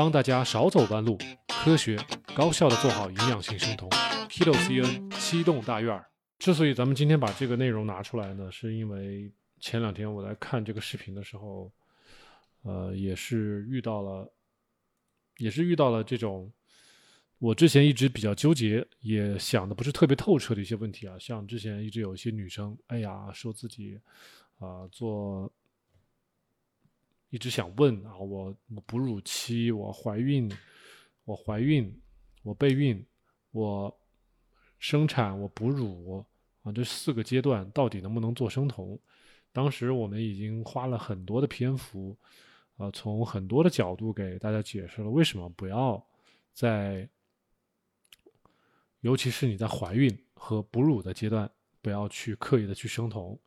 帮大家少走弯路，科学高效的做好营养性生酮。Kilo CN 七栋大院儿。之所以咱们今天把这个内容拿出来呢，是因为前两天我在看这个视频的时候，呃，也是遇到了，也是遇到了这种我之前一直比较纠结，也想的不是特别透彻的一些问题啊。像之前一直有一些女生，哎呀，说自己啊做。一直想问啊，我我哺乳期，我怀孕，我怀孕，我备孕，我生产，我哺乳啊，这四个阶段到底能不能做生酮？当时我们已经花了很多的篇幅，呃，从很多的角度给大家解释了为什么不要在，尤其是你在怀孕和哺乳的阶段，不要去刻意的去生酮。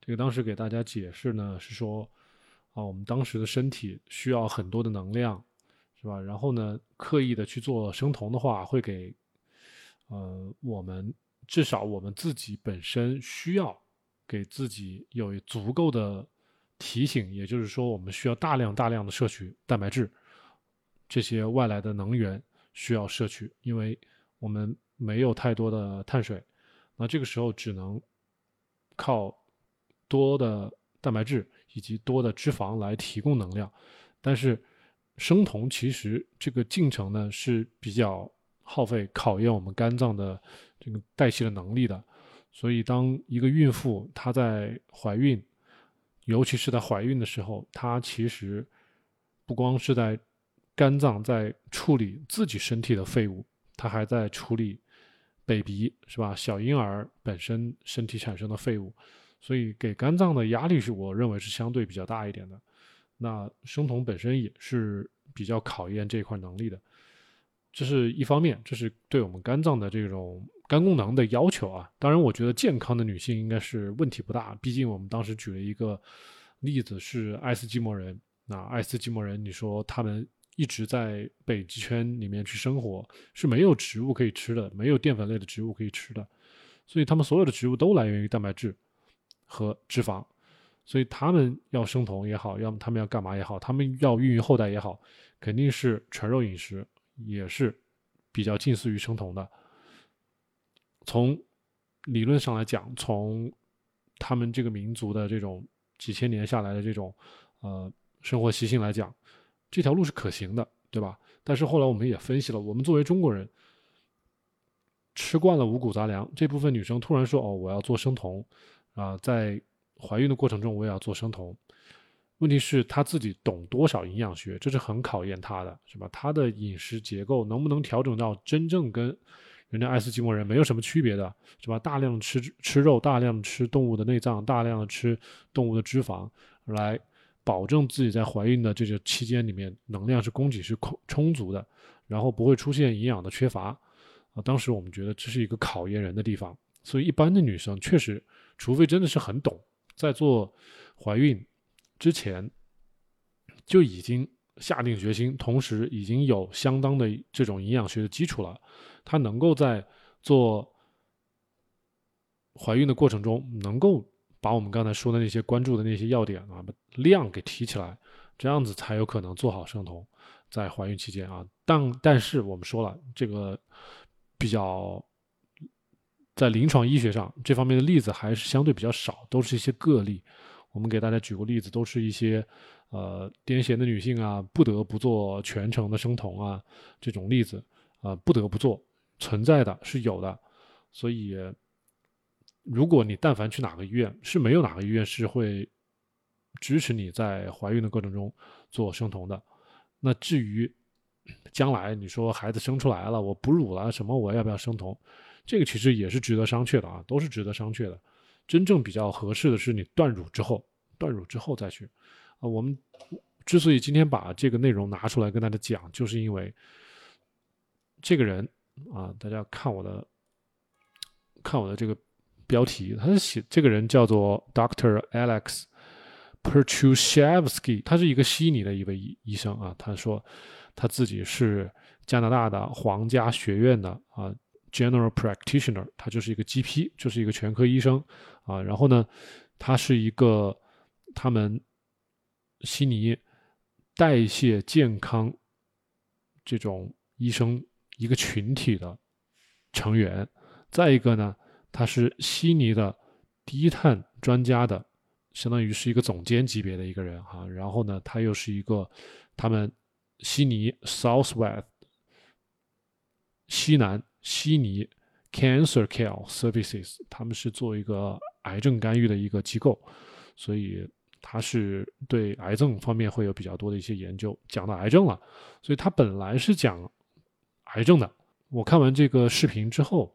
这个当时给大家解释呢，是说。啊，我们当时的身体需要很多的能量，是吧？然后呢，刻意的去做生酮的话，会给，呃，我们至少我们自己本身需要给自己有足够的提醒，也就是说，我们需要大量大量的摄取蛋白质，这些外来的能源需要摄取，因为我们没有太多的碳水，那这个时候只能靠多的蛋白质。以及多的脂肪来提供能量，但是生酮其实这个进程呢是比较耗费、考验我们肝脏的这个代谢的能力的。所以，当一个孕妇她在怀孕，尤其是在怀孕的时候，她其实不光是在肝脏在处理自己身体的废物，她还在处理 baby 是吧？小婴儿本身身体产生的废物。所以给肝脏的压力是我认为是相对比较大一点的，那生酮本身也是比较考验这块能力的，这是一方面，这是对我们肝脏的这种肝功能的要求啊。当然，我觉得健康的女性应该是问题不大，毕竟我们当时举了一个例子是爱斯基摩人，那爱斯基摩人，你说他们一直在北极圈里面去生活，是没有植物可以吃的，没有淀粉类的植物可以吃的，所以他们所有的植物都来源于蛋白质。和脂肪，所以他们要生酮也好，要么他们要干嘛也好，他们要孕育后代也好，肯定是纯肉饮食，也是比较近似于生酮的。从理论上来讲，从他们这个民族的这种几千年下来的这种呃生活习性来讲，这条路是可行的，对吧？但是后来我们也分析了，我们作为中国人，吃惯了五谷杂粮，这部分女生突然说：“哦，我要做生酮。”啊，在怀孕的过程中，我也要做生酮。问题是她自己懂多少营养学，这是很考验她的，是吧？她的饮食结构能不能调整到真正跟人家爱斯基摩人没有什么区别的，是吧？大量吃吃肉，大量吃动物的内脏，大量的吃动物的脂肪，来保证自己在怀孕的这个期间里面能量是供给是充充足的，然后不会出现营养的缺乏。啊，当时我们觉得这是一个考验人的地方，所以一般的女生确实。除非真的是很懂，在做怀孕之前就已经下定决心，同时已经有相当的这种营养学的基础了，她能够在做怀孕的过程中，能够把我们刚才说的那些关注的那些要点啊量给提起来，这样子才有可能做好生酮，在怀孕期间啊。但但是我们说了，这个比较。在临床医学上，这方面的例子还是相对比较少，都是一些个例。我们给大家举过例子，都是一些呃癫痫的女性啊，不得不做全程的生酮啊，这种例子啊，不得不做，存在的是有的。所以，如果你但凡去哪个医院，是没有哪个医院是会支持你在怀孕的过程中做生酮的。那至于将来你说孩子生出来了，我哺乳了什么，我要不要生酮？这个其实也是值得商榷的啊，都是值得商榷的。真正比较合适的是你断乳之后，断乳之后再去。啊，我们之所以今天把这个内容拿出来跟大家讲，就是因为这个人啊，大家看我的看我的这个标题，他是写这个人叫做 Doctor Alex Perchushevsky，他是一个悉尼的一位医医生啊。他说他自己是加拿大的皇家学院的啊。General practitioner，他就是一个 GP，就是一个全科医生啊。然后呢，他是一个他们悉尼代谢健康这种医生一个群体的成员，再一个呢，他是悉尼的低碳专家的，相当于是一个总监级别的一个人哈。然后呢，他又是一个他们悉尼 South West 西南悉尼 Cancer Care Services，他们是做一个癌症干预的一个机构，所以。他是对癌症方面会有比较多的一些研究，讲到癌症了，所以他本来是讲癌症的。我看完这个视频之后，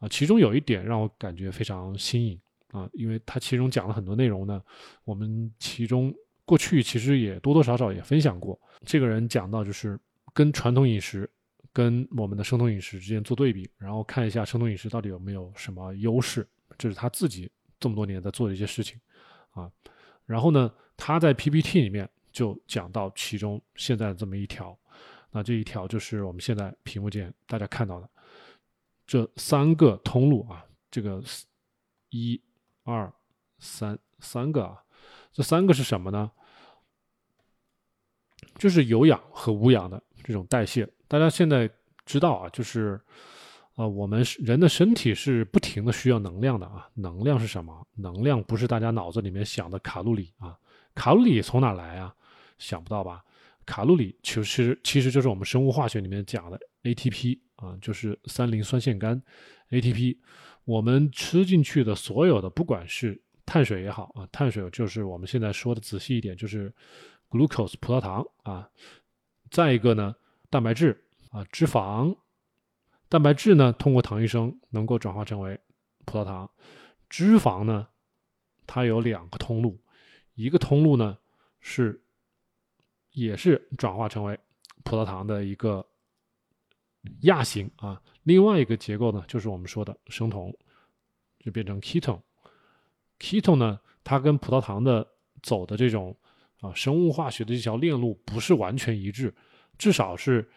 啊，其中有一点让我感觉非常新颖啊，因为他其中讲了很多内容呢，我们其中过去其实也多多少少也分享过。这个人讲到就是跟传统饮食跟我们的生酮饮食之间做对比，然后看一下生酮饮食到底有没有什么优势，这是他自己这么多年在做的一些事情啊。然后呢，他在 PPT 里面就讲到其中现在这么一条，那这一条就是我们现在屏幕键大家看到的这三个通路啊，这个一、二、三三个啊，这三个是什么呢？就是有氧和无氧的这种代谢。大家现在知道啊，就是。啊，我们人的身体是不停的需要能量的啊。能量是什么？能量不是大家脑子里面想的卡路里啊。卡路里从哪来啊？想不到吧？卡路里其实其实就是我们生物化学里面讲的 ATP 啊，就是三磷酸腺苷 ATP。我们吃进去的所有的，不管是碳水也好啊，碳水就是我们现在说的仔细一点，就是 glucose 葡萄糖啊。再一个呢，蛋白质啊，脂肪。蛋白质呢，通过糖医生能够转化成为葡萄糖。脂肪呢，它有两个通路，一个通路呢是也是转化成为葡萄糖的一个亚型啊。另外一个结构呢，就是我们说的生酮，就变成 ketone。ketone 呢，它跟葡萄糖的走的这种啊生物化学的这条链路不是完全一致，至少是。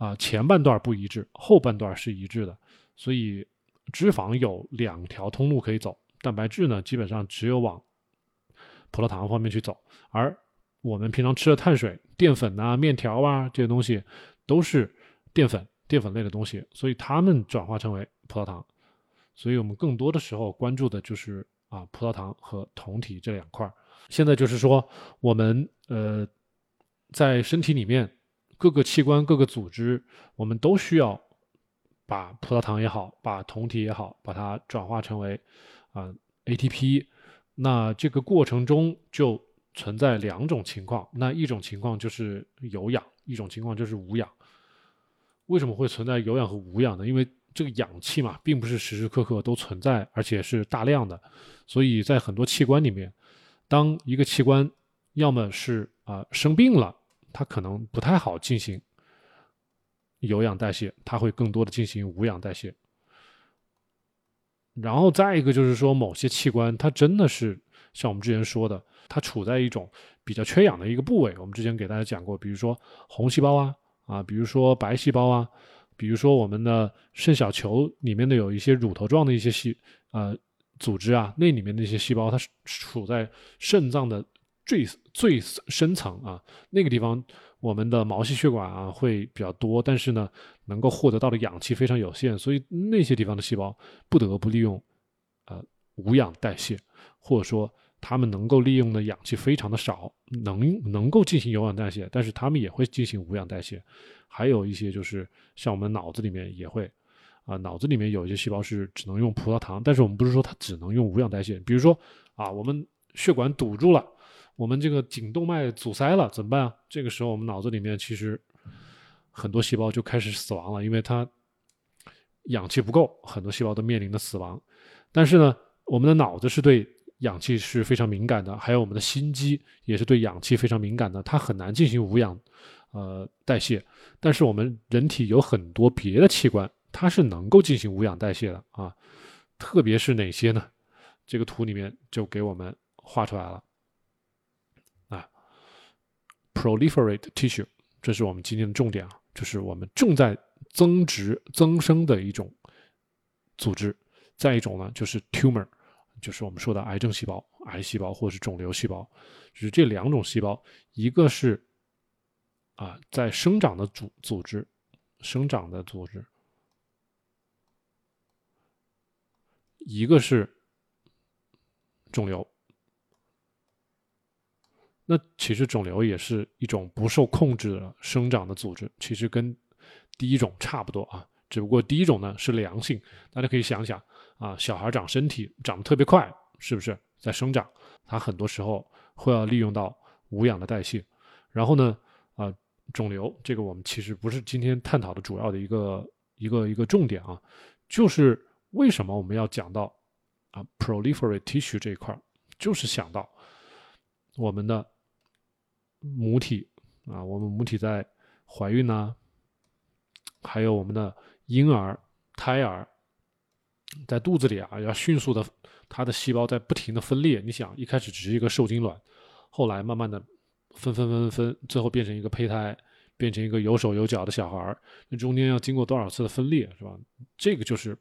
啊，前半段不一致，后半段是一致的，所以脂肪有两条通路可以走，蛋白质呢基本上只有往葡萄糖方面去走，而我们平常吃的碳水、淀粉啊、面条啊这些东西都是淀粉、淀粉类的东西，所以它们转化成为葡萄糖，所以我们更多的时候关注的就是啊葡萄糖和酮体这两块。现在就是说，我们呃在身体里面。各个器官、各个组织，我们都需要把葡萄糖也好，把酮体也好，把它转化成为啊 ATP。那这个过程中就存在两种情况，那一种情况就是有氧，一种情况就是无氧。为什么会存在有氧和无氧呢？因为这个氧气嘛，并不是时时刻刻都存在，而且是大量的，所以在很多器官里面，当一个器官要么是啊生病了。它可能不太好进行有氧代谢，它会更多的进行无氧代谢。然后再一个就是说，某些器官它真的是像我们之前说的，它处在一种比较缺氧的一个部位。我们之前给大家讲过，比如说红细胞啊啊，比如说白细胞啊，比如说我们的肾小球里面的有一些乳头状的一些细呃组织啊，那里面的一些细胞，它是处在肾脏的。最最深层啊，那个地方我们的毛细血管啊会比较多，但是呢，能够获得到的氧气非常有限，所以那些地方的细胞不得不利用呃无氧代谢，或者说他们能够利用的氧气非常的少，能能够进行有氧代谢，但是他们也会进行无氧代谢。还有一些就是像我们脑子里面也会啊，脑子里面有一些细胞是只能用葡萄糖，但是我们不是说它只能用无氧代谢，比如说啊，我们血管堵住了。我们这个颈动脉阻塞了怎么办啊？这个时候我们脑子里面其实很多细胞就开始死亡了，因为它氧气不够，很多细胞都面临的死亡。但是呢，我们的脑子是对氧气是非常敏感的，还有我们的心肌也是对氧气非常敏感的，它很难进行无氧呃代谢。但是我们人体有很多别的器官，它是能够进行无氧代谢的啊，特别是哪些呢？这个图里面就给我们画出来了。Proliferate tissue，这是我们今天的重点啊，就是我们正在增殖增生的一种组织。再一种呢，就是 tumor，就是我们说的癌症细胞、癌细胞或者是肿瘤细胞。就是这两种细胞，一个是啊，在生长的组组织，生长的组织，一个是肿瘤。那其实肿瘤也是一种不受控制的生长的组织，其实跟第一种差不多啊，只不过第一种呢是良性。大家可以想想啊，小孩长身体长得特别快，是不是在生长？他很多时候会要利用到无氧的代谢。然后呢，啊，肿瘤这个我们其实不是今天探讨的主要的一个一个一个重点啊，就是为什么我们要讲到啊 proliferate tissue 这一块，就是想到我们的。母体啊，我们母体在怀孕呢，还有我们的婴儿、胎儿在肚子里啊，要迅速的，它的细胞在不停的分裂。你想，一开始只是一个受精卵，后来慢慢的分分分分，最后变成一个胚胎，变成一个有手有脚的小孩儿那中间要经过多少次的分裂，是吧？这个就是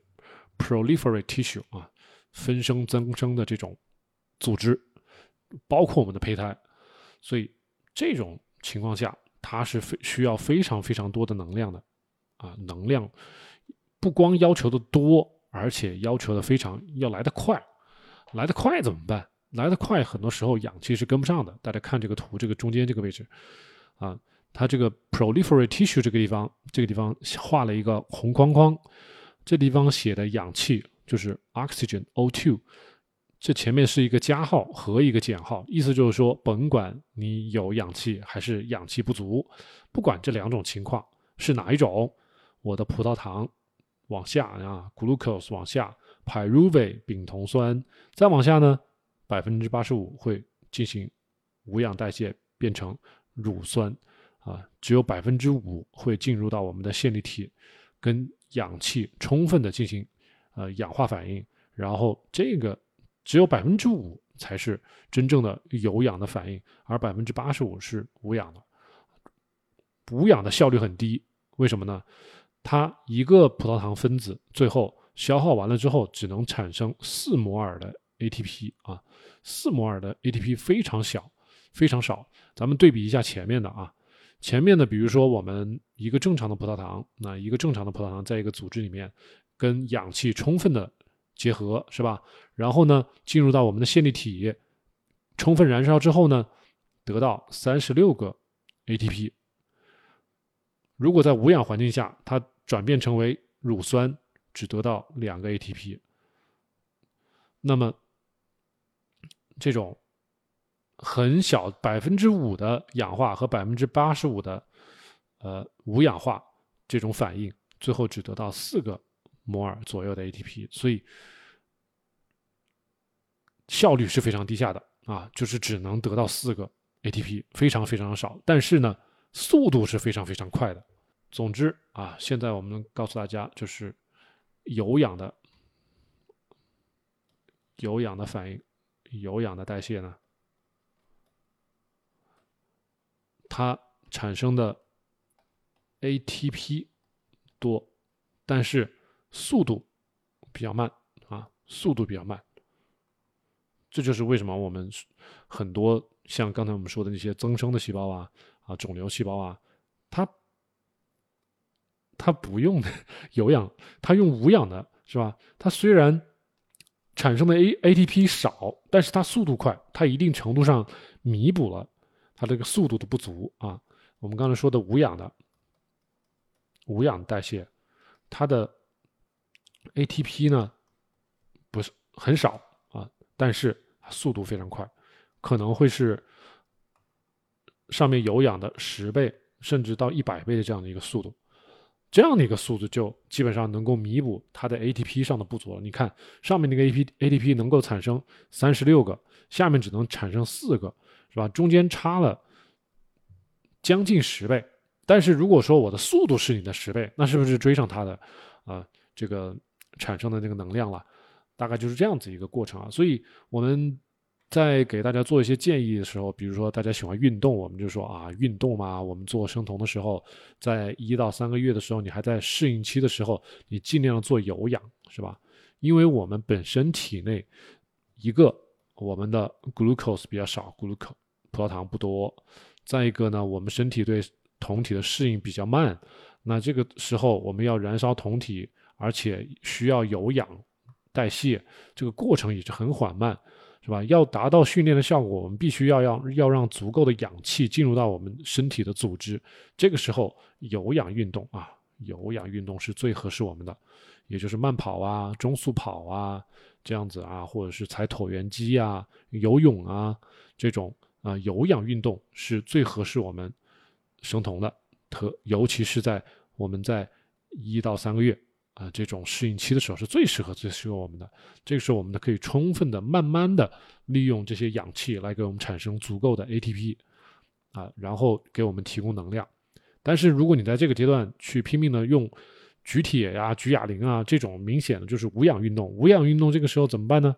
proliferate tissue 啊，分生增生的这种组织，包括我们的胚胎，所以。这种情况下，它是非需要非常非常多的能量的，啊，能量不光要求的多，而且要求的非常要来得快，来得快怎么办？来得快，很多时候氧气是跟不上的。大家看这个图，这个中间这个位置，啊，它这个 proliferate tissue 这个地方，这个地方画了一个红框框，这地方写的氧气就是 oxygen O2。这前面是一个加号和一个减号，意思就是说，甭管你有氧气还是氧气不足，不管这两种情况是哪一种，我的葡萄糖往下啊，glucose 往下，pyruvate 丙酮酸再往下呢，百分之八十五会进行无氧代谢变成乳酸啊，只有百分之五会进入到我们的线粒体，跟氧气充分的进行呃氧化反应，然后这个。只有百分之五才是真正的有氧的反应，而百分之八十五是无氧的。无氧的效率很低，为什么呢？它一个葡萄糖分子最后消耗完了之后，只能产生四摩尔的 ATP 啊，四摩尔的 ATP 非常小，非常少。咱们对比一下前面的啊，前面的比如说我们一个正常的葡萄糖，那一个正常的葡萄糖在一个组织里面跟氧气充分的。结合是吧？然后呢，进入到我们的线粒体，充分燃烧之后呢，得到三十六个 ATP。如果在无氧环境下，它转变成为乳酸，只得到两个 ATP。那么，这种很小百分之五的氧化和百分之八十五的呃无氧化这种反应，最后只得到四个。摩尔左右的 ATP，所以效率是非常低下的啊，就是只能得到四个 ATP，非常非常少。但是呢，速度是非常非常快的。总之啊，现在我们告诉大家，就是有氧的有氧的反应，有氧的代谢呢，它产生的 ATP 多，但是。速度比较慢啊，速度比较慢，这就是为什么我们很多像刚才我们说的那些增生的细胞啊啊肿瘤细胞啊，它它不用的 有氧，它用无氧的是吧？它虽然产生的 A ATP 少，但是它速度快，它一定程度上弥补了它这个速度的不足啊。我们刚才说的无氧的无氧代谢，它的 ATP 呢，不是很少啊，但是速度非常快，可能会是上面有氧的十倍，甚至到一百倍的这样的一个速度，这样的一个速度就基本上能够弥补它的 ATP 上的不足了。你看上面那个 AP ATP 能够产生三十六个，下面只能产生四个，是吧？中间差了将近十倍。但是如果说我的速度是你的十倍，那是不是追上它的啊？这个。产生的那个能量了，大概就是这样子一个过程啊。所以我们在给大家做一些建议的时候，比如说大家喜欢运动，我们就说啊，运动嘛，我们做生酮的时候，在一到三个月的时候，你还在适应期的时候，你尽量做有氧，是吧？因为我们本身体内一个我们的 glucose 比较少，glucose 葡萄糖不多，再一个呢，我们身体对酮体的适应比较慢，那这个时候我们要燃烧酮体，而且需要有氧代谢，这个过程也是很缓慢，是吧？要达到训练的效果，我们必须要让要让足够的氧气进入到我们身体的组织，这个时候有氧运动啊，有氧运动是最合适我们的，也就是慢跑啊、中速跑啊这样子啊，或者是踩椭圆机啊、游泳啊这种啊有氧运动是最合适我们。生酮的，特尤其是在我们在一到三个月啊这种适应期的时候，是最适合最适合我们的。这个时候，我们呢可以充分的、慢慢的利用这些氧气来给我们产生足够的 ATP 啊，然后给我们提供能量。但是，如果你在这个阶段去拼命的用举铁呀、举哑铃啊这种明显的就是无氧运动，无氧运动这个时候怎么办呢？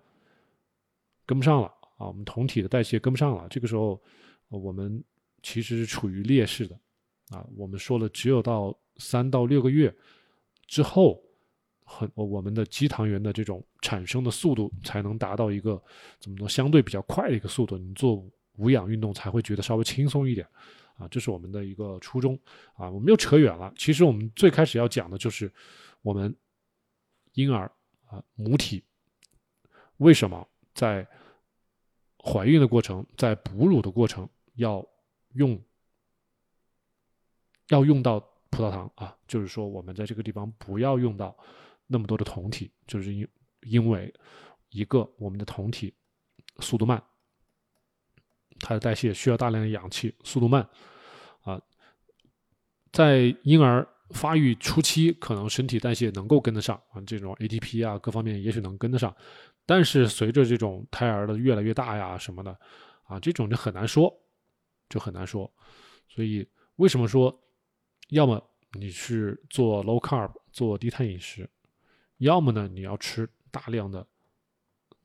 跟不上了啊，我们酮体的代谢跟不上了。这个时候，我们。其实是处于劣势的，啊，我们说了，只有到三到六个月之后，很我们的肌糖原的这种产生的速度才能达到一个怎么说相对比较快的一个速度，你做无氧运动才会觉得稍微轻松一点，啊，这是我们的一个初衷，啊，我们又扯远了。其实我们最开始要讲的就是我们婴儿啊母体为什么在怀孕的过程，在哺乳的过程要。用要用到葡萄糖啊，就是说我们在这个地方不要用到那么多的酮体，就是因因为一个我们的酮体速度慢，它的代谢需要大量的氧气，速度慢啊，在婴儿发育初期可能身体代谢能够跟得上啊，这种 ATP 啊各方面也许能跟得上，但是随着这种胎儿的越来越大呀什么的啊，这种就很难说。就很难说，所以为什么说，要么你是做 low carb 做低碳饮食，要么呢你要吃大量的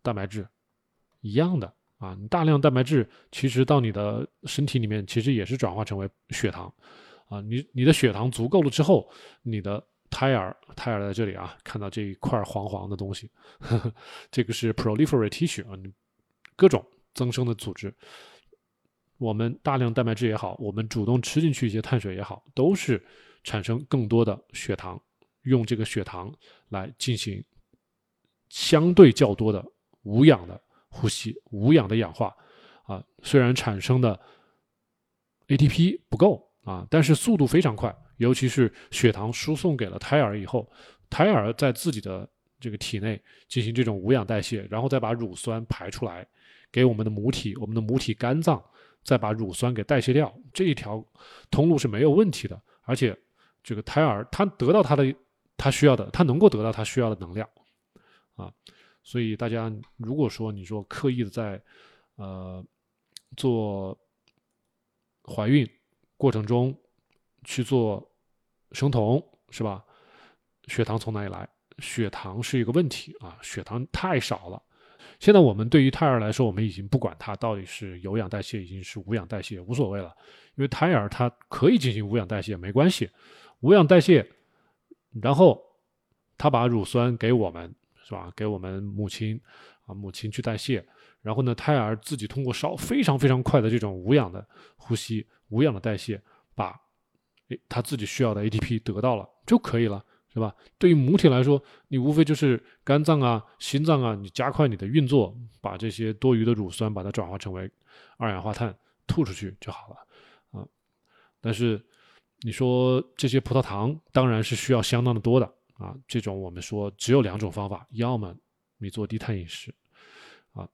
蛋白质，一样的啊，你大量蛋白质其实到你的身体里面其实也是转化成为血糖啊，你你的血糖足够了之后，你的胎儿胎儿在这里啊，看到这一块黄黄的东西，呵 呵这个是 proliferate tissue 啊，各种增生的组织。我们大量蛋白质也好，我们主动吃进去一些碳水也好，都是产生更多的血糖，用这个血糖来进行相对较多的无氧的呼吸、无氧的氧化啊。虽然产生的 ATP 不够啊，但是速度非常快。尤其是血糖输送给了胎儿以后，胎儿在自己的这个体内进行这种无氧代谢，然后再把乳酸排出来给我们的母体，我们的母体肝脏。再把乳酸给代谢掉，这一条通路是没有问题的。而且，这个胎儿他得到他的他需要的，他能够得到他需要的能量啊。所以大家如果说你说刻意的在呃做怀孕过程中去做生酮是吧？血糖从哪里来？血糖是一个问题啊，血糖太少了。现在我们对于胎儿来说，我们已经不管它到底是有氧代谢，已经是无氧代谢，无所谓了。因为胎儿他可以进行无氧代谢，没关系。无氧代谢，然后他把乳酸给我们，是吧？给我们母亲啊，母亲去代谢。然后呢，胎儿自己通过烧非常非常快的这种无氧的呼吸、无氧的代谢，把诶他自己需要的 ATP 得到了就可以了。是吧？对于母体来说，你无非就是肝脏啊、心脏啊，你加快你的运作，把这些多余的乳酸把它转化成为二氧化碳吐出去就好了啊。但是你说这些葡萄糖当然是需要相当的多的啊。这种我们说只有两种方法，要么你做低碳饮食啊，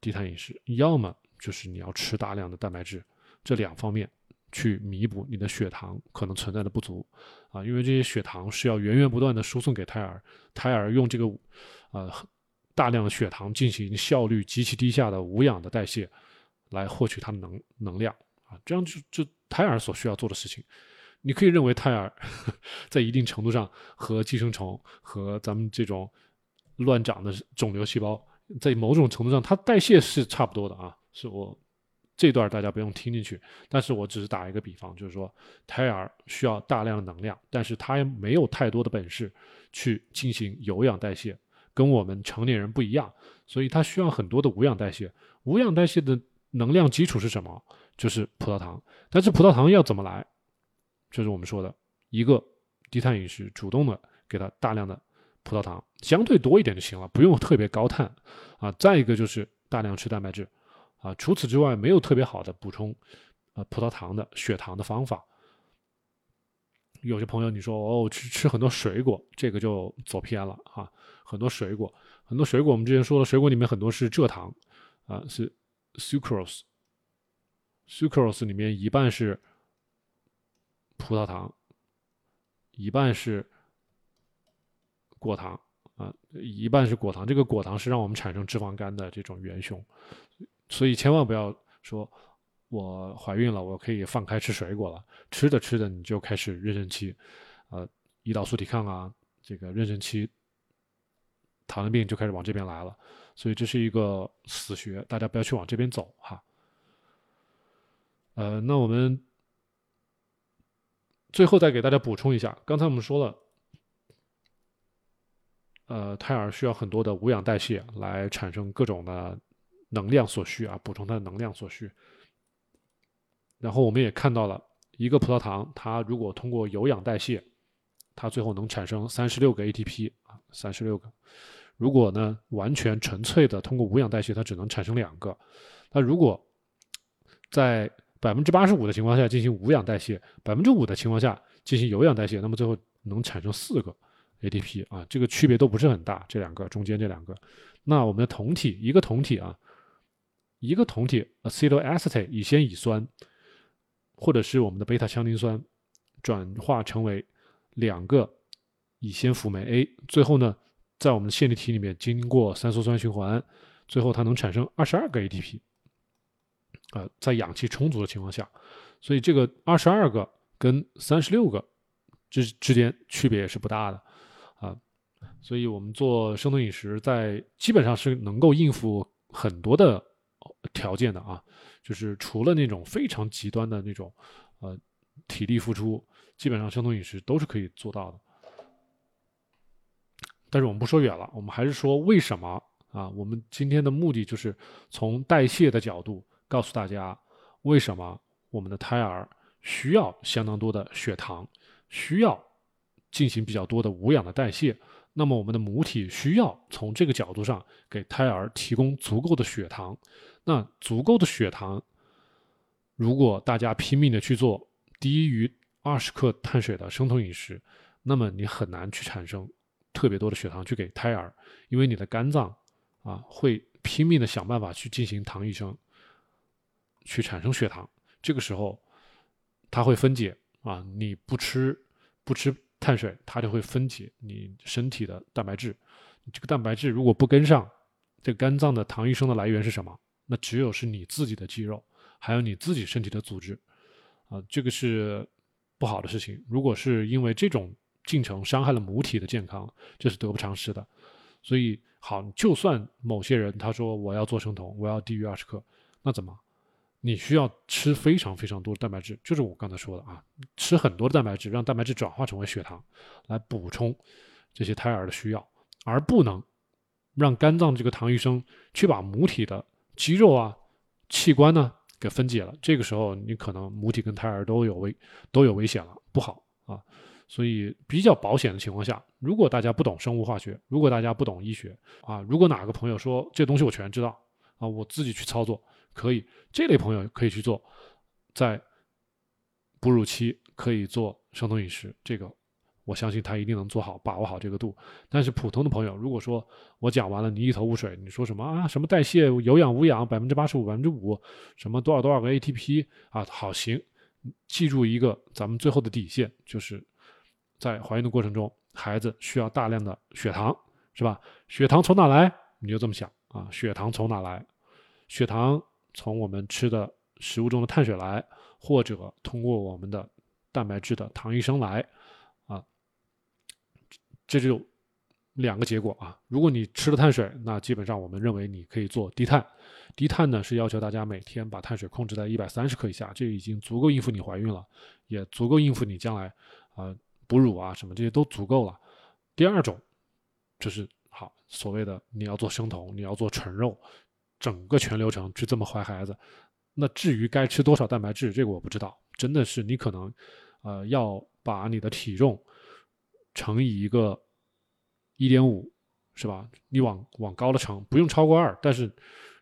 低碳饮食；要么就是你要吃大量的蛋白质，这两方面。去弥补你的血糖可能存在的不足，啊，因为这些血糖是要源源不断的输送给胎儿，胎儿用这个，呃，大量的血糖进行效率极其低下的无氧的代谢，来获取它的能能量，啊，这样就就胎儿所需要做的事情，你可以认为胎儿 在一定程度上和寄生虫和咱们这种乱长的肿瘤细胞，在某种程度上它代谢是差不多的啊，是我。这段大家不用听进去，但是我只是打一个比方，就是说胎儿需要大量的能量，但是他没有太多的本事去进行有氧代谢，跟我们成年人不一样，所以他需要很多的无氧代谢。无氧代谢的能量基础是什么？就是葡萄糖。但是葡萄糖要怎么来？就是我们说的一个低碳饮食，主动的给他大量的葡萄糖，相对多一点就行了，不用特别高碳啊。再一个就是大量吃蛋白质啊。除此之外，没有特别好的补充呃葡萄糖的血糖的方法。有些朋友你说哦吃吃很多水果，这个就走偏了啊。很多水果，很多水果，我们之前说了，水果里面很多是蔗糖啊，是 sucrose，sucrose 里面一半是葡萄糖，一半是果糖啊，一半是果糖。这个果糖是让我们产生脂肪肝的这种元凶，所以千万不要说。我怀孕了，我可以放开吃水果了。吃着吃着，你就开始妊娠期，呃，胰岛素抵抗啊，这个妊娠期，糖尿病就开始往这边来了。所以这是一个死穴，大家不要去往这边走哈。呃，那我们最后再给大家补充一下，刚才我们说了，呃，胎儿需要很多的无氧代谢来产生各种的能量所需啊，补充它的能量所需。然后我们也看到了一个葡萄糖，它如果通过有氧代谢，它最后能产生三十六个 ATP 啊，三十六个。如果呢完全纯粹的通过无氧代谢，它只能产生两个。那如果在百分之八十五的情况下进行无氧代谢，百分之五的情况下进行有氧代谢，那么最后能产生四个 ATP 啊，这个区别都不是很大，这两个中间这两个。那我们的酮体一个酮体啊，一个酮体 acetoacetate 乙酰乙酸。或者是我们的贝塔羟丁酸转化成为两个乙酰辅酶 A，最后呢，在我们的线粒体里面经过三羧酸循环，最后它能产生二十二个 ATP。呃，在氧气充足的情况下，所以这个二十二个跟三十六个之之间区别也是不大的啊。所以我们做生酮饮食，在基本上是能够应付很多的条件的啊。就是除了那种非常极端的那种，呃，体力付出，基本上生酮饮食都是可以做到的。但是我们不说远了，我们还是说为什么啊？我们今天的目的就是从代谢的角度告诉大家，为什么我们的胎儿需要相当多的血糖，需要进行比较多的无氧的代谢。那么我们的母体需要从这个角度上给胎儿提供足够的血糖。那足够的血糖，如果大家拼命的去做低于二十克碳水的生酮饮食，那么你很难去产生特别多的血糖去给胎儿，因为你的肝脏啊会拼命的想办法去进行糖异生，去产生血糖。这个时候，它会分解啊，你不吃不吃碳水，它就会分解你身体的蛋白质。这个蛋白质如果不跟上，这个肝脏的糖异生的来源是什么？那只有是你自己的肌肉，还有你自己身体的组织，啊，这个是不好的事情。如果是因为这种进程伤害了母体的健康，这是得不偿失的。所以，好，就算某些人他说我要做生酮，我要低于二十克，那怎么？你需要吃非常非常多的蛋白质，就是我刚才说的啊，吃很多的蛋白质，让蛋白质转化成为血糖，来补充这些胎儿的需要，而不能让肝脏这个糖医生去把母体的。肌肉啊，器官呢给分解了，这个时候你可能母体跟胎儿都有危都有危险了，不好啊。所以比较保险的情况下，如果大家不懂生物化学，如果大家不懂医学啊，如果哪个朋友说这东西我全知道啊，我自己去操作可以，这类朋友可以去做，在哺乳期可以做生酮饮食，这个。我相信他一定能做好，把握好这个度。但是普通的朋友，如果说我讲完了，你一头雾水，你说什么啊？什么代谢有氧无氧百分之八十五百分之五，什么多少多少个 ATP 啊？好行，记住一个咱们最后的底线，就是在怀孕的过程中，孩子需要大量的血糖，是吧？血糖从哪来？你就这么想啊？血糖从哪来？血糖从我们吃的食物中的碳水来，或者通过我们的蛋白质的糖异生来。啊这就两个结果啊！如果你吃了碳水，那基本上我们认为你可以做低碳。低碳呢是要求大家每天把碳水控制在一百三十克以下，这已经足够应付你怀孕了，也足够应付你将来啊哺乳啊什么这些都足够了。第二种就是好所谓的你要做生酮，你要做纯肉，整个全流程去这么怀孩子。那至于该吃多少蛋白质，这个我不知道，真的是你可能呃，要把你的体重乘以一个一点五，是吧？你往往高了乘，不用超过二，但是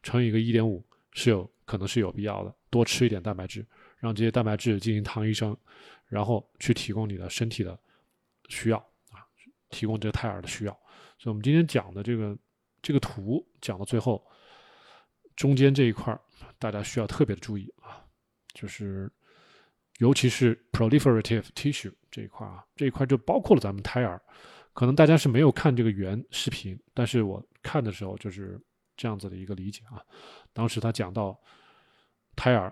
乘以一个一点五是有可能是有必要的。多吃一点蛋白质，让这些蛋白质进行糖异生，然后去提供你的身体的需要啊，提供这个胎儿的需要。所以，我们今天讲的这个这个图讲到最后，中间这一块大家需要特别的注意啊，就是尤其是 proliferative tissue 这一块啊，这一块就包括了咱们胎儿。可能大家是没有看这个原视频，但是我看的时候就是这样子的一个理解啊。当时他讲到胎儿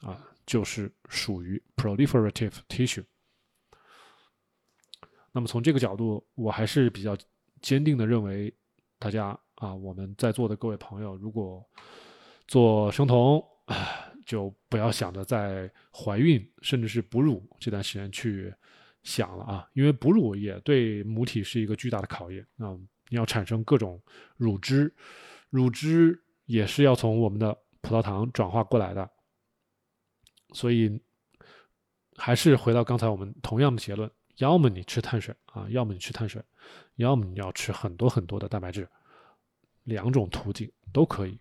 啊，就是属于 proliferative tissue。那么从这个角度，我还是比较坚定的认为，大家啊，我们在座的各位朋友，如果做生酮，就不要想着在怀孕甚至是哺乳这段时间去。想了啊，因为哺乳也对母体是一个巨大的考验啊！你要产生各种乳汁，乳汁也是要从我们的葡萄糖转化过来的，所以还是回到刚才我们同样的结论：要么你吃碳水啊，要么你吃碳水，要么你要吃很多很多的蛋白质，两种途径都可以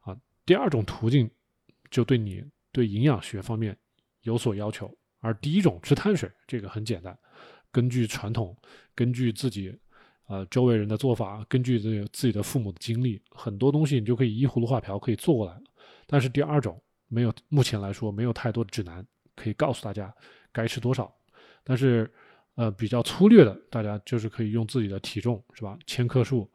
啊。第二种途径就对你对营养学方面有所要求。而第一种吃碳水，这个很简单，根据传统，根据自己，呃，周围人的做法，根据这自己的父母的经历，很多东西你就可以依葫芦画瓢可以做过来。但是第二种没有，目前来说没有太多的指南可以告诉大家该吃多少。但是，呃，比较粗略的，大家就是可以用自己的体重是吧，千克数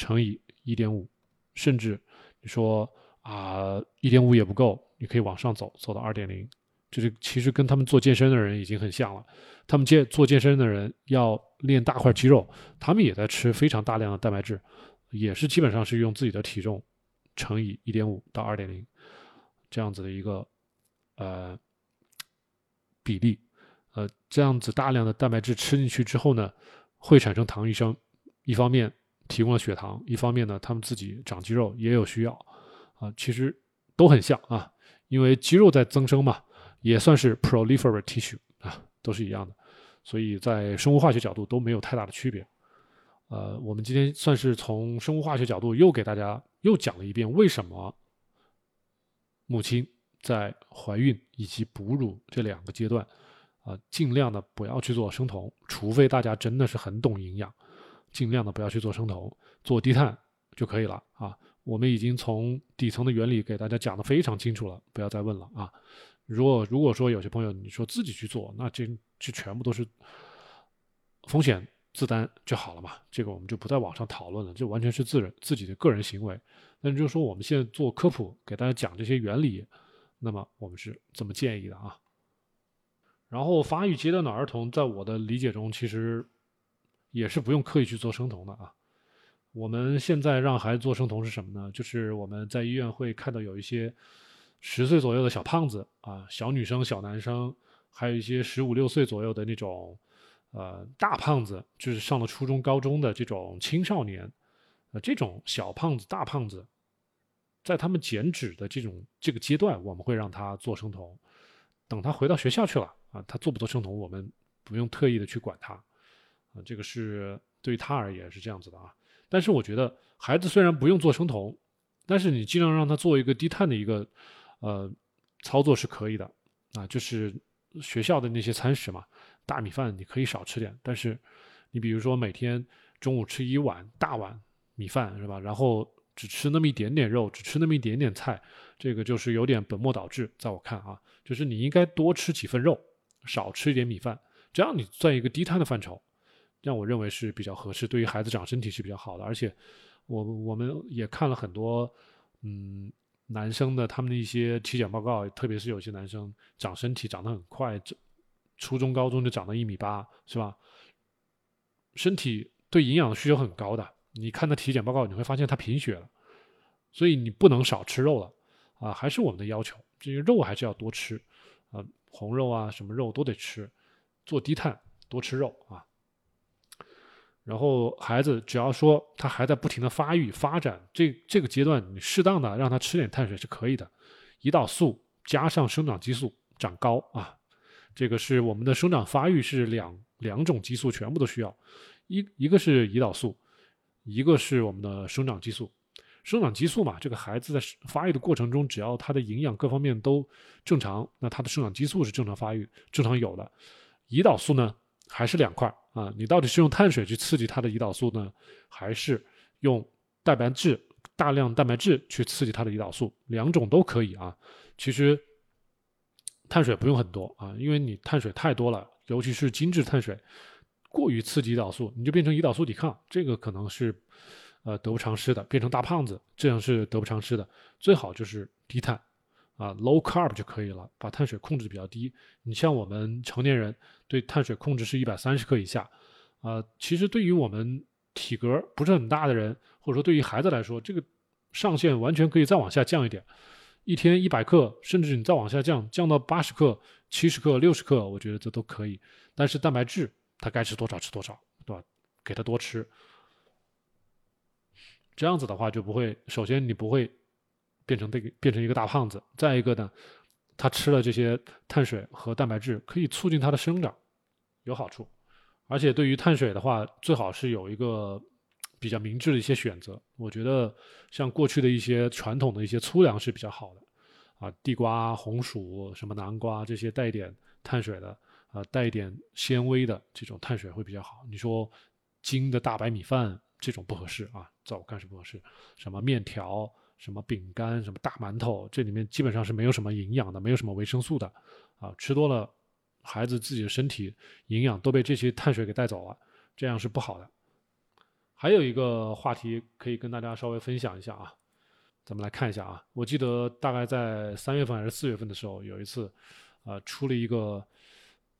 乘以一点五，甚至你说啊，一点五也不够，你可以往上走，走到二点零。就是其实跟他们做健身的人已经很像了，他们健做健身的人要练大块肌肉，他们也在吃非常大量的蛋白质，也是基本上是用自己的体重乘以一点五到二点零这样子的一个呃比例，呃这样子大量的蛋白质吃进去之后呢，会产生糖异生，一方面提供了血糖，一方面呢他们自己长肌肉也有需要啊，其实都很像啊，因为肌肉在增生嘛。也算是 proliferate tissue 啊，都是一样的，所以在生物化学角度都没有太大的区别。呃，我们今天算是从生物化学角度又给大家又讲了一遍，为什么母亲在怀孕以及哺乳这两个阶段啊，尽量的不要去做生酮，除非大家真的是很懂营养，尽量的不要去做生酮，做低碳就可以了啊。我们已经从底层的原理给大家讲的非常清楚了，不要再问了啊。如果如果说有些朋友你说自己去做，那这这全部都是风险自担就好了嘛，这个我们就不在网上讨论了，这完全是自人自己的个人行为。那就是说我们现在做科普，给大家讲这些原理，那么我们是这么建议的啊。然后发育阶段的儿童，在我的理解中，其实也是不用刻意去做生酮的啊。我们现在让孩子做生酮是什么呢？就是我们在医院会看到有一些。十岁左右的小胖子啊，小女生、小男生，还有一些十五六岁左右的那种，呃，大胖子，就是上了初中、高中的这种青少年，呃，这种小胖子、大胖子，在他们减脂的这种这个阶段，我们会让他做生酮。等他回到学校去了啊，他做不做生酮，我们不用特意的去管他啊，这个是对于他而言是这样子的啊。但是我觉得孩子虽然不用做生酮，但是你尽量让他做一个低碳的一个。呃，操作是可以的啊，就是学校的那些餐食嘛，大米饭你可以少吃点，但是你比如说每天中午吃一碗大碗米饭是吧？然后只吃那么一点点肉，只吃那么一点点菜，这个就是有点本末倒置。在我看啊，就是你应该多吃几份肉，少吃一点米饭，这样你在一个低碳的范畴，让我认为是比较合适，对于孩子长身体是比较好的。而且我我们也看了很多，嗯。男生的他们的一些体检报告，特别是有些男生长身体长得很快，初中高中就长到一米八，是吧？身体对营养的需求很高的。你看他体检报告，你会发现他贫血了，所以你不能少吃肉了啊！还是我们的要求，这些肉还是要多吃啊，红肉啊，什么肉都得吃，做低碳，多吃肉啊。然后孩子只要说他还在不停的发育发展，这这个阶段你适当的让他吃点碳水是可以的，胰岛素加上生长激素长高啊，这个是我们的生长发育是两两种激素全部都需要，一一个是胰岛素，一个是我们的生长激素。生长激素嘛，这个孩子在发育的过程中，只要他的营养各方面都正常，那他的生长激素是正常发育、正常有的。胰岛素呢，还是两块啊？你到底是用碳水去刺激他的胰岛素呢，还是用蛋白质大量蛋白质去刺激他的胰岛素？两种都可以啊。其实碳水不用很多啊，因为你碳水太多了，尤其是精致碳水，过于刺激胰岛素，你就变成胰岛素抵抗，这个可能是。呃，得不偿失的，变成大胖子，这样是得不偿失的。最好就是低碳，啊，low carb 就可以了，把碳水控制比较低。你像我们成年人，对碳水控制是一百三十克以下，啊，其实对于我们体格不是很大的人，或者说对于孩子来说，这个上限完全可以再往下降一点，一天一百克，甚至你再往下降，降到八十克、七十克、六十克，我觉得这都可以。但是蛋白质，他该吃多少吃多少，对吧？给他多吃。这样子的话就不会，首先你不会变成这个变成一个大胖子，再一个呢，他吃了这些碳水和蛋白质可以促进他的生长，有好处。而且对于碳水的话，最好是有一个比较明智的一些选择。我觉得像过去的一些传统的一些粗粮是比较好的，啊，地瓜、红薯、什么南瓜这些带一点碳水的，啊，带一点纤维的这种碳水会比较好。你说精的大白米饭。这种不合适啊，在我看是不合适。什么面条、什么饼干、什么大馒头，这里面基本上是没有什么营养的，没有什么维生素的啊。吃多了，孩子自己的身体营养都被这些碳水给带走了，这样是不好的。还有一个话题可以跟大家稍微分享一下啊，咱们来看一下啊。我记得大概在三月份还是四月份的时候，有一次，呃，出了一个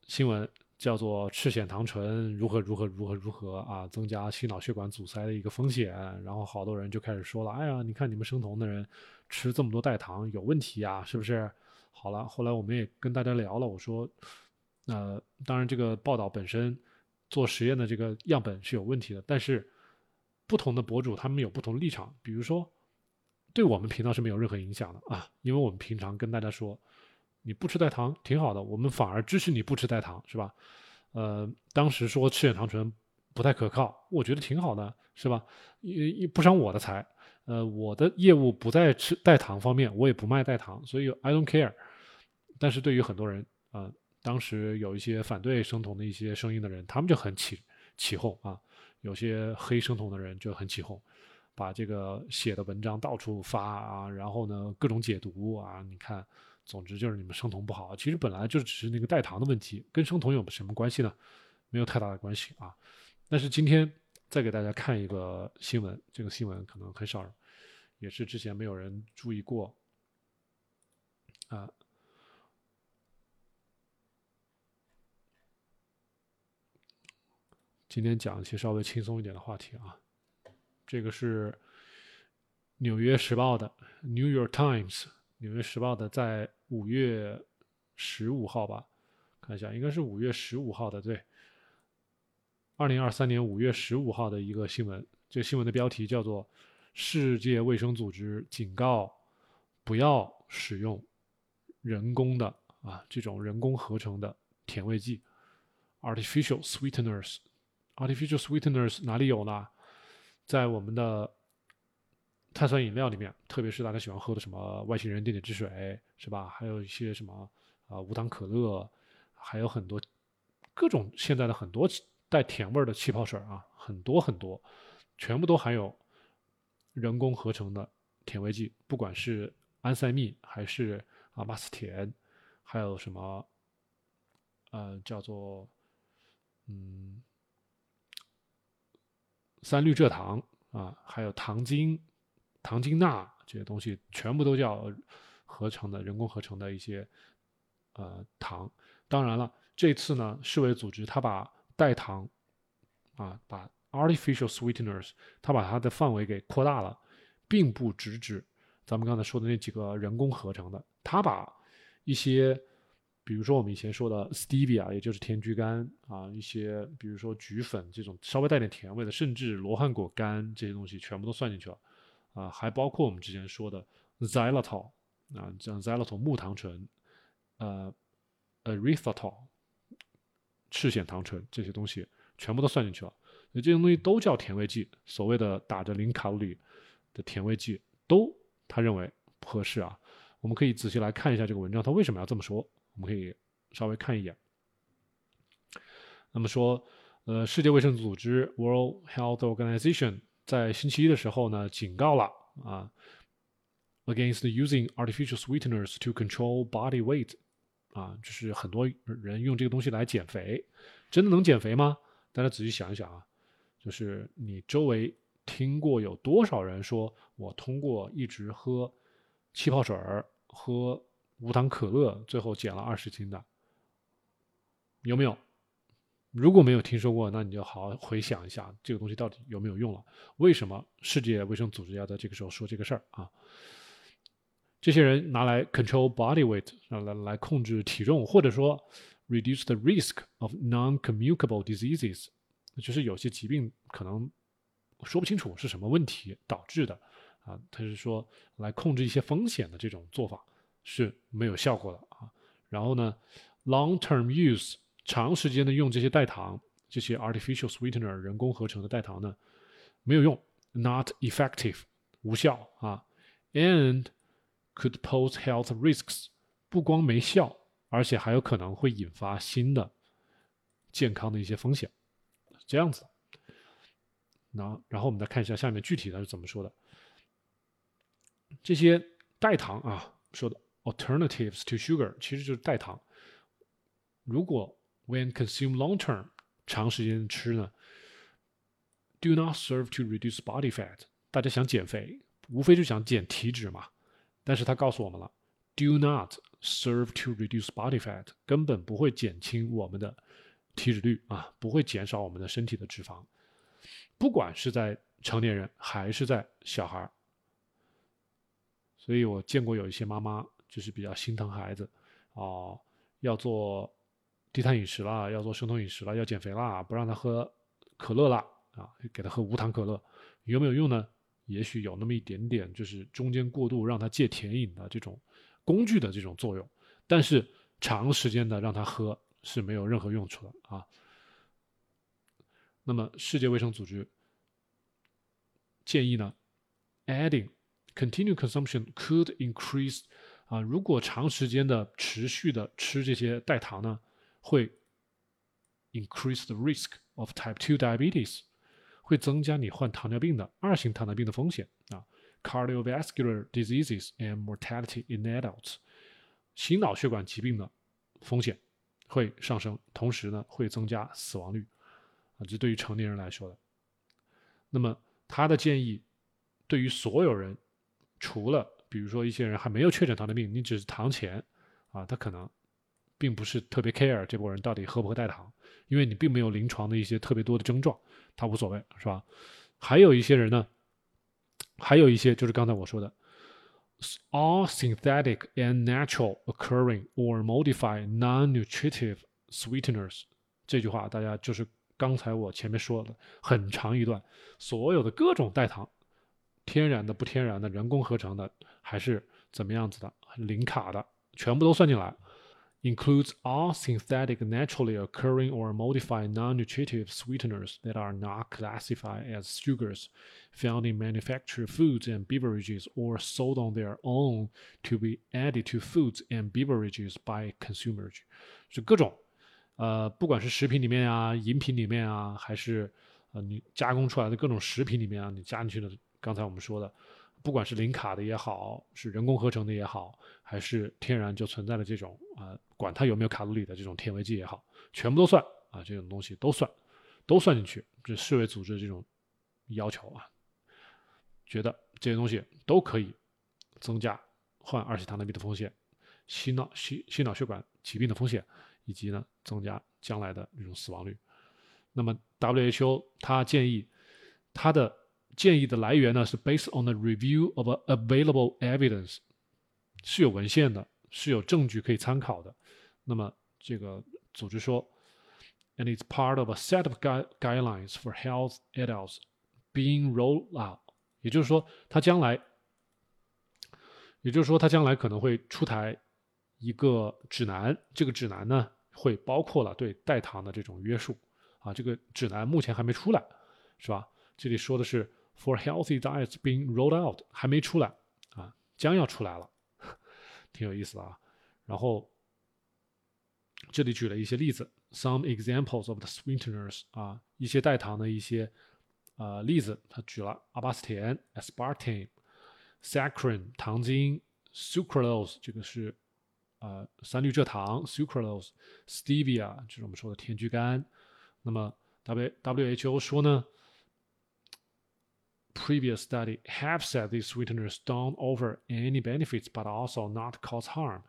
新闻。叫做赤藓糖醇如何如何如何如何啊，增加心脑血管阻塞的一个风险。然后好多人就开始说了，哎呀，你看你们生酮的人吃这么多代糖有问题呀，是不是？好了，后来我们也跟大家聊了，我说，呃，当然这个报道本身做实验的这个样本是有问题的，但是不同的博主他们有不同的立场，比如说对我们频道是没有任何影响的啊，因为我们平常跟大家说。你不吃代糖挺好的，我们反而支持你不吃代糖，是吧？呃，当时说赤藓糖醇不太可靠，我觉得挺好的，是吧？也也不伤我的财。呃，我的业务不在吃代糖方面，我也不卖代糖，所以 I don't care。但是对于很多人啊，当时有一些反对生酮的一些声音的人，他们就很起起哄啊，有些黑生酮的人就很起哄，把这个写的文章到处发啊，然后呢各种解读啊，你看。总之就是你们生酮不好，其实本来就只是那个代糖的问题，跟生酮有什么关系呢？没有太大的关系啊。但是今天再给大家看一个新闻，这个新闻可能很少，也是之前没有人注意过啊。今天讲一些稍微轻松一点的话题啊。这个是《纽约时报》的《New York Times》。纽约时报的在五月十五号吧，看一下，应该是五月十五号的，对，二零二三年五月十五号的一个新闻。这个新闻的标题叫做“世界卫生组织警告，不要使用人工的啊这种人工合成的甜味剂 （artificial sweeteners）。artificial sweeteners 哪里有呢？在我们的。碳酸饮料里面，特别是大家喜欢喝的什么外星人电解质水，是吧？还有一些什么啊无糖可乐，还有很多各种现在的很多带甜味的气泡水啊，很多很多，全部都含有人工合成的甜味剂，不管是安赛蜜还是啊马斯甜，还有什么呃叫做嗯三氯蔗糖啊，还有糖精。糖精钠这些东西全部都叫合成的人工合成的一些呃糖。当然了，这次呢，世卫组织它把代糖啊，把 artificial sweeteners，它把它的范围给扩大了，并不只指咱们刚才说的那几个人工合成的，它把一些，比如说我们以前说的 stevia，也就是甜菊苷啊，一些比如说菊粉这种稍微带点甜味的，甚至罗汉果干这些东西全部都算进去了。啊，还包括我们之前说的 xylitol 啊，像 xylitol 木糖醇，呃，erythritol、赤藓糖醇这些东西全部都算进去了。所以这些东西都叫甜味剂，所谓的打着零卡路里的甜味剂，都他认为不合适啊。我们可以仔细来看一下这个文章，他为什么要这么说？我们可以稍微看一眼。那么说，呃，世界卫生组织 （World Health Organization） 在星期一的时候呢，警告了啊，against using artificial sweeteners to control body weight，啊，就是很多人用这个东西来减肥，真的能减肥吗？大家仔细想一想啊，就是你周围听过有多少人说我通过一直喝。气泡水儿喝无糖可乐，最后减了二十斤的，有没有？如果没有听说过，那你就好好回想一下，这个东西到底有没有用了？为什么世界卫生组织要在这个时候说这个事儿啊？这些人拿来 control body weight，来来控制体重，或者说 reduce the risk of non-communicable diseases，就是有些疾病可能说不清楚是什么问题导致的。啊，他是说来控制一些风险的这种做法是没有效果的啊。然后呢，long-term use 长时间的用这些代糖，这些 artificial sweetener 人工合成的代糖呢，没有用，not effective 无效啊，and could pose health risks 不光没效，而且还有可能会引发新的健康的一些风险，这样子。那然后我们再看一下下面具体的是怎么说的。这些代糖啊，说的 alternatives to sugar 其实就是代糖。如果 when consumed long term 长时间吃呢，do not serve to reduce body fat。大家想减肥，无非就想减体脂嘛。但是他告诉我们了，do not serve to reduce body fat，根本不会减轻我们的体脂率啊，不会减少我们的身体的脂肪。不管是在成年人还是在小孩儿。所以我见过有一些妈妈就是比较心疼孩子，啊，要做低碳饮食啦，要做生酮饮食啦，要减肥啦，不让他喝可乐啦，啊，给他喝无糖可乐，有没有用呢？也许有那么一点点，就是中间过渡让他戒甜饮的这种工具的这种作用，但是长时间的让他喝是没有任何用处的啊。那么世界卫生组织建议呢，adding。Continued consumption could increase，啊，如果长时间的持续的吃这些代糖呢，会 increase the risk of type two diabetes，会增加你患糖尿病的二型糖尿病的风险啊，cardiovascular diseases and mortality in adults，心脑血管疾病的风险会上升，同时呢会增加死亡率啊，这对于成年人来说的。那么他的建议对于所有人。除了比如说一些人还没有确诊糖尿病，你只是糖前，啊，他可能并不是特别 care 这波人到底喝不喝代糖，因为你并没有临床的一些特别多的症状，他无所谓，是吧？还有一些人呢，还有一些就是刚才我说的，all synthetic and natural occurring or modified non-nutritive sweeteners，这句话大家就是刚才我前面说的很长一段，所有的各种代糖。天然的、不天然的、人工合成的，还是怎么样子的？零卡的，全部都算进来。Includes all synthetic, naturally occurring or modified non-nutritive sweeteners that are not classified as sugars, found in manufactured foods and beverages or sold on their own to be added to foods and beverages by consumers。是各种，呃，不管是食品里面啊、饮品里面啊，还是呃你加工出来的各种食品里面啊，你加进去的。刚才我们说的，不管是零卡的也好，是人工合成的也好，还是天然就存在的这种啊， 管它有没有卡路里的这种甜味剂也好，全部都算啊，这种东西都算，都算进去。这世卫组织这种要求啊，觉得这些东西都可以增加患二型糖尿病的风险、心脑心心脑血管疾病的风险，以及呢增加将来的这种死亡率。那么 WHO 它建议它的。建议的来源呢是 based on the review of available evidence，是有文献的，是有证据可以参考的。那么这个组织说，and it's part of a set of guide guidelines for health adults being rolled out。也就是说，它将来，也就是说，它将来可能会出台一个指南，这个指南呢会包括了对代糖的这种约束啊。这个指南目前还没出来，是吧？这里说的是 for healthy diets being rolled out，还没出来啊，将要出来了，挺有意思的啊。然后这里举了一些例子，some examples of the sweeteners 啊，一些代糖的一些呃例子，他举了阿巴斯甜 aspartame、saccharin 糖精、sucralose 这个是呃三氯蔗糖 sucralose、stevia 就是我们说的甜菊苷。那么 W WHO 说呢？previous study have said these sweeteners don't offer any benefits but also not cause harm。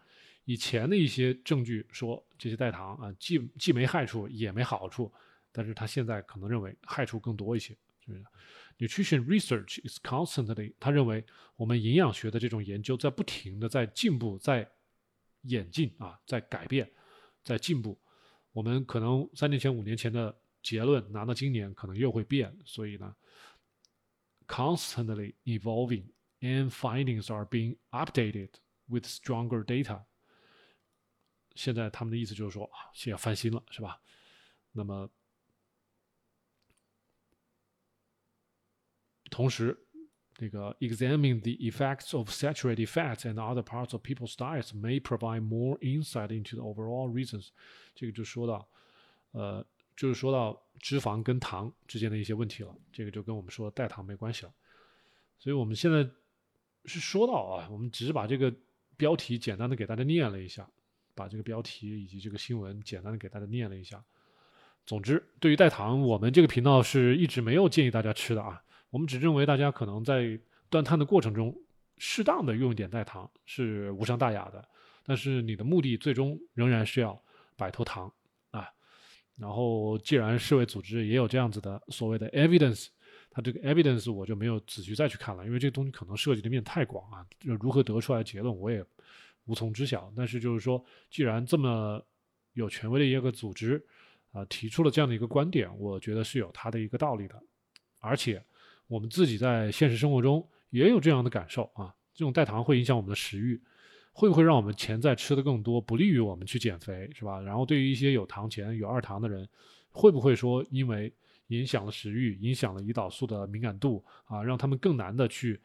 以前的一些证据说这些代糖啊，既既没害处也没好处，但是他现在可能认为害处更多一些。是不是？Nutrition research is constantly，他认为我们营养学的这种研究在不停的在进步，在演进啊，在改变，在进步。我们可能三年前、五年前的结论拿到今年可能又会变，所以呢。constantly evolving and findings are being updated with stronger data。现在他们的意思就是说啊，现在翻新了，是吧？那么同时，那个 examining the effects of saturated fats and other parts of people's diets may provide more insight into the overall reasons。这个就说到，呃， 就是说到脂肪跟糖之间的一些问题了，这个就跟我们说代糖没关系了。所以我们现在是说到啊，我们只是把这个标题简单的给大家念了一下，把这个标题以及这个新闻简单的给大家念了一下。总之，对于代糖，我们这个频道是一直没有建议大家吃的啊。我们只认为大家可能在断碳的过程中，适当的用一点代糖是无伤大雅的。但是你的目的最终仍然是要摆脱糖。然后，既然世卫组织也有这样子的所谓的 evidence，它这个 evidence 我就没有仔细再去看了，因为这东西可能涉及的面太广啊，就如何得出来结论我也无从知晓。但是就是说，既然这么有权威的一个组织啊提出了这样的一个观点，我觉得是有它的一个道理的。而且我们自己在现实生活中也有这样的感受啊，这种代糖会影响我们的食欲。会不会让我们潜在吃的更多，不利于我们去减肥，是吧？然后对于一些有糖前、有二糖的人，会不会说因为影响了食欲，影响了胰岛素的敏感度啊，让他们更难的去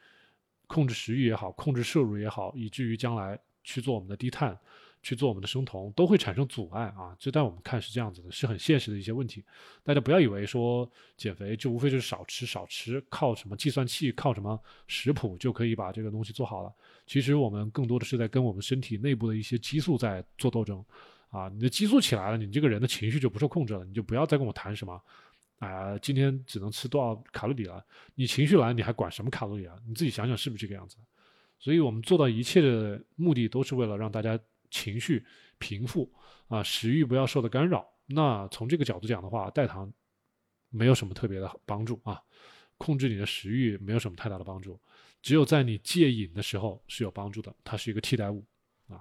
控制食欲也好，控制摄入也好，以至于将来去做我们的低碳？去做我们的生酮都会产生阻碍啊，这在我们看是这样子的，是很现实的一些问题。大家不要以为说减肥就无非就是少吃少吃，靠什么计算器、靠什么食谱就可以把这个东西做好了。其实我们更多的是在跟我们身体内部的一些激素在做斗争啊。你的激素起来了，你这个人的情绪就不受控制了，你就不要再跟我谈什么啊，今天只能吃多少卡路里了。你情绪来，你还管什么卡路里啊？你自己想想是不是这个样子？所以我们做到一切的目的都是为了让大家。情绪平复啊，食欲不要受到干扰。那从这个角度讲的话，代糖没有什么特别的帮助啊，控制你的食欲没有什么太大的帮助。只有在你戒瘾的时候是有帮助的，它是一个替代物啊。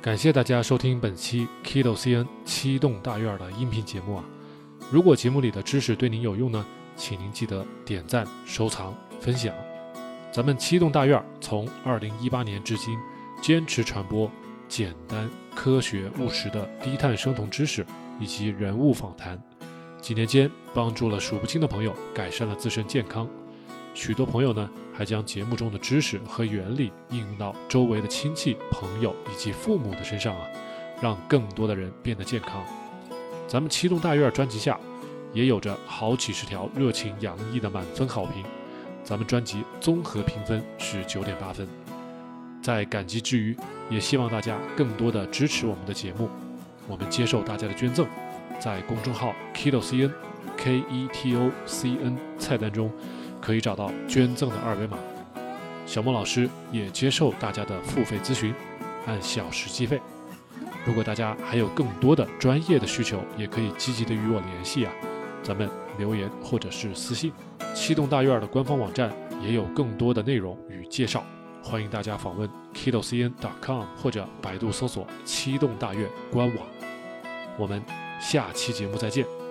感谢大家收听本期 Kido CN 七栋大院的音频节目啊。如果节目里的知识对您有用呢？请您记得点赞、收藏、分享。咱们七栋大院从二零一八年至今，坚持传播简单、科学、务实的低碳生酮知识以及人物访谈。几年间，帮助了数不清的朋友改善了自身健康。许多朋友呢，还将节目中的知识和原理应用到周围的亲戚、朋友以及父母的身上啊，让更多的人变得健康。咱们七栋大院专辑下。也有着好几十条热情洋溢的满分好评，咱们专辑综合评分是九点八分。在感激之余，也希望大家更多的支持我们的节目。我们接受大家的捐赠，在公众号 ketocn k e t o c n 菜单中可以找到捐赠的二维码。小莫老师也接受大家的付费咨询，按小时计费。如果大家还有更多的专业的需求，也可以积极的与我联系啊。咱们留言或者是私信，七栋大院的官方网站也有更多的内容与介绍，欢迎大家访问 kidocn.com 或者百度搜索七栋大院官网。我们下期节目再见。